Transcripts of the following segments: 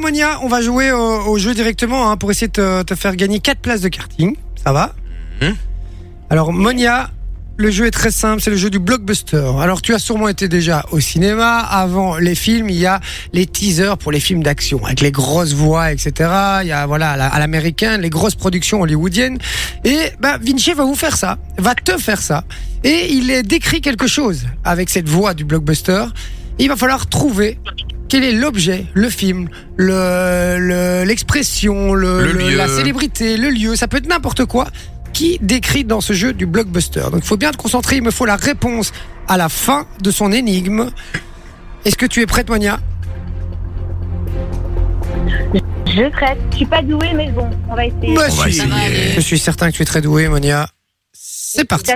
Monia, on va jouer au, au jeu directement hein, pour essayer de te, te faire gagner 4 places de karting. Ça va Mhm. Alors Monia, le jeu est très simple, c'est le jeu du blockbuster. Alors tu as sûrement été déjà au cinéma. Avant les films, il y a les teasers pour les films d'action avec les grosses voix, etc. Il y a voilà à la- à l'américain les grosses productions hollywoodiennes. Et bah, Vinci va vous faire ça, va te faire ça. Et il est décrit quelque chose avec cette voix du blockbuster. Il va falloir trouver quel est l'objet, le film, le- le- l'expression, le, Le le- lieu. la célébrité, le lieu. Ça peut être n'importe quoi qui décrit dans ce jeu du blockbuster. Donc il faut bien te concentrer. Il me faut la réponse à la fin de son énigme. Est-ce que tu es prête, Monia? Je traite. Je suis pas douée, mais bon, on va essayer. Bah, On va essayer. Je suis certain que tu es très douée, Monia. C'est parti.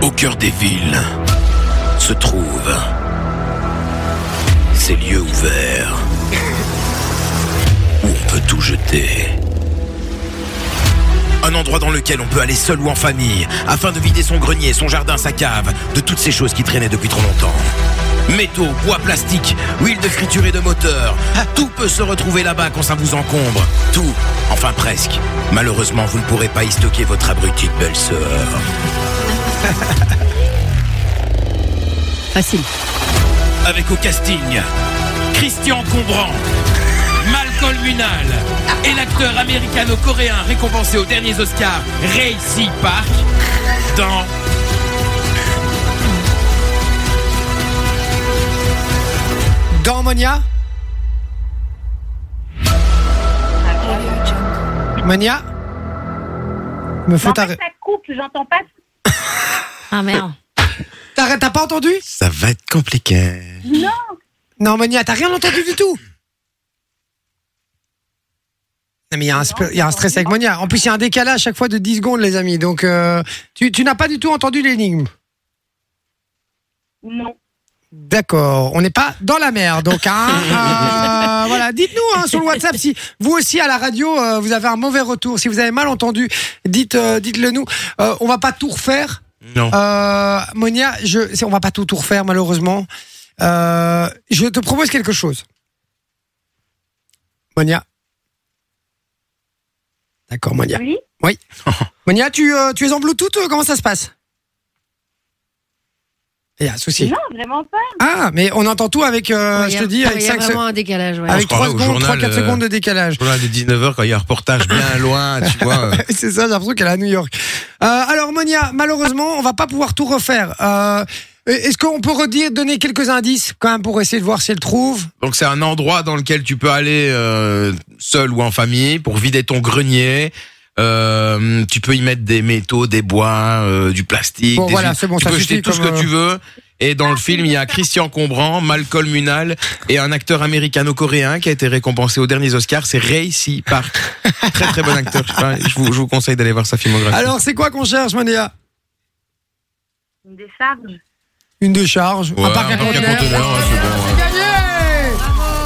Au cœur des villes se trouvent lieux ouverts où on peut tout jeter. Un endroit dans lequel on peut aller seul ou en famille afin de vider son grenier, son jardin, sa cave, de toutes ces choses qui traînaient depuis trop longtemps. Métaux, bois, plastique, huile de friture et de moteur, tout peut se retrouver là-bas quand ça vous encombre. Tout, enfin presque. Malheureusement, vous ne pourrez pas y stocker votre abrutie belle-sœur. Facile. Avec au casting Christian Combran, Malcolm Munal et l'acteur américano-coréen récompensé aux derniers Oscars Ray C. Park dans Dans Monia Monia Me faut En fait, ça coupe, j'entends pas. Ah merde. T'as t'as pas entendu? Ça va être compliqué. Non, Monia, t'as rien entendu du tout Non, mais il y, a un sp- il y a un stress avec Monia. En plus, il y a un décalage à chaque fois de 10 secondes, les amis. Donc, euh, tu, tu n'as pas du tout entendu l'énigme. Non. D'accord, on n'est pas dans la mer, donc hein, euh, voilà. Dites-nous hein, sur le WhatsApp si vous aussi à la radio euh, vous avez un mauvais retour, si vous avez mal entendu, dites, euh, dites-le nous. Euh, on va pas tout refaire, Non. euh, Monia. Je, on va pas tout tout refaire malheureusement. Euh, je te propose quelque chose, Monia. D'accord, Monia. Oui. Monia, tu, euh, tu es en Bluetooth euh, Comment ça se passe? Il y a un souci. Non, vraiment pas. Ah, mais on entend tout avec, euh, Ouais, je te a- dis, avec Il y a 5 vraiment un décalage. Ouais. avec se croirait 3 au secondes, journal, 3-4 euh, secondes de décalage. Journal de 19h quand il y a un reportage bien loin, tu vois. C'est ça, j'ai l'impression qu'elle est à New York. Euh, alors, Monia, malheureusement, on va pas pouvoir tout refaire. Euh, Est-ce qu'on peut redire, donner quelques indices quand même pour essayer de voir si elle trouve? Donc c'est un endroit dans lequel tu peux aller euh, seul ou en famille pour vider ton grenier. Euh, tu peux y mettre des métaux, des bois, euh, du plastique. Bon, des voilà, c'est bon, tu ça peux jeter tout ce que euh, tu veux. Et dans le film, il y a Christian Combran, Malcolm Munal et un acteur américano-coréen qui a été récompensé aux derniers Oscars, c'est Ray C. Park. très très bon acteur. Je, sais pas, je vous, je vous conseille d'aller voir sa filmographie. Alors, c'est quoi qu'on cherche, Monia Une décharge. Une décharge, Ouais, un parc à un parc à conteneurs. C'est gagné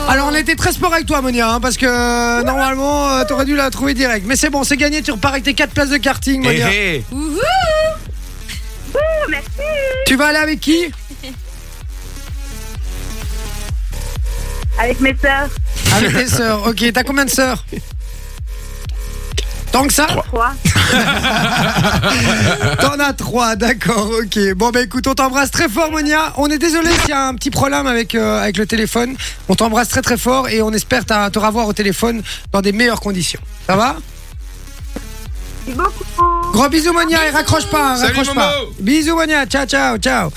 alors on était très sport avec toi Monia hein, parce que euh, normalement euh, t'aurais dû la trouver direct mais c'est bon c'est gagné tu repars avec tes 4 places de karting Hé, Monia hé. Oh, merci. Tu vas aller avec qui? Avec mes sœurs. Avec tes sœurs ok t'as combien de sœurs? Tant que ça Trois. T'en as trois, d'accord, ok. Bon, bah écoute, on t'embrasse très fort, Monia. On est désolé s'il y a un petit problème avec, euh, avec le téléphone. On t'embrasse très très fort et on espère t'a- te revoir au téléphone dans des meilleures conditions. Ça va Merci beaucoup. Gros bisous, Monia, et raccroche pas, hein, Salut, raccroche pas. Momo. Bisous, Monia, ciao, ciao, ciao.